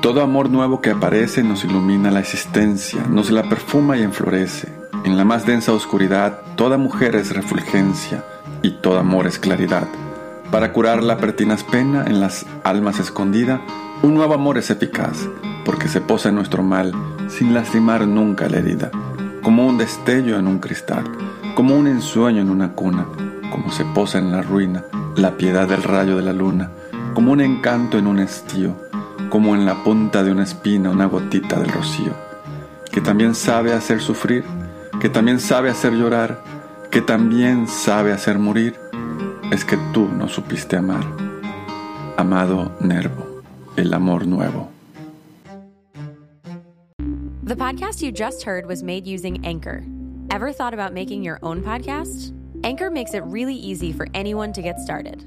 Todo amor nuevo que aparece nos ilumina la existencia, nos la perfuma y enflorece. En la más densa oscuridad, toda mujer es refulgencia y todo amor es claridad. Para curar la pertinaz pena en las almas escondida, un nuevo amor es eficaz, porque se posa en nuestro mal sin lastimar nunca la herida, como un destello en un cristal, como un ensueño en una cuna, como se posa en la ruina la piedad del rayo de la luna, como un encanto en un estío, como en la punta de una espina una gotita del rocío, que también sabe hacer sufrir, que también sabe hacer llorar, que también sabe hacer morir, es que tú no supiste amar. Amado Nervo, el amor nuevo. The podcast you just heard was made using Anchor. Ever thought about making your own podcast? Anchor makes it really easy for anyone to get started.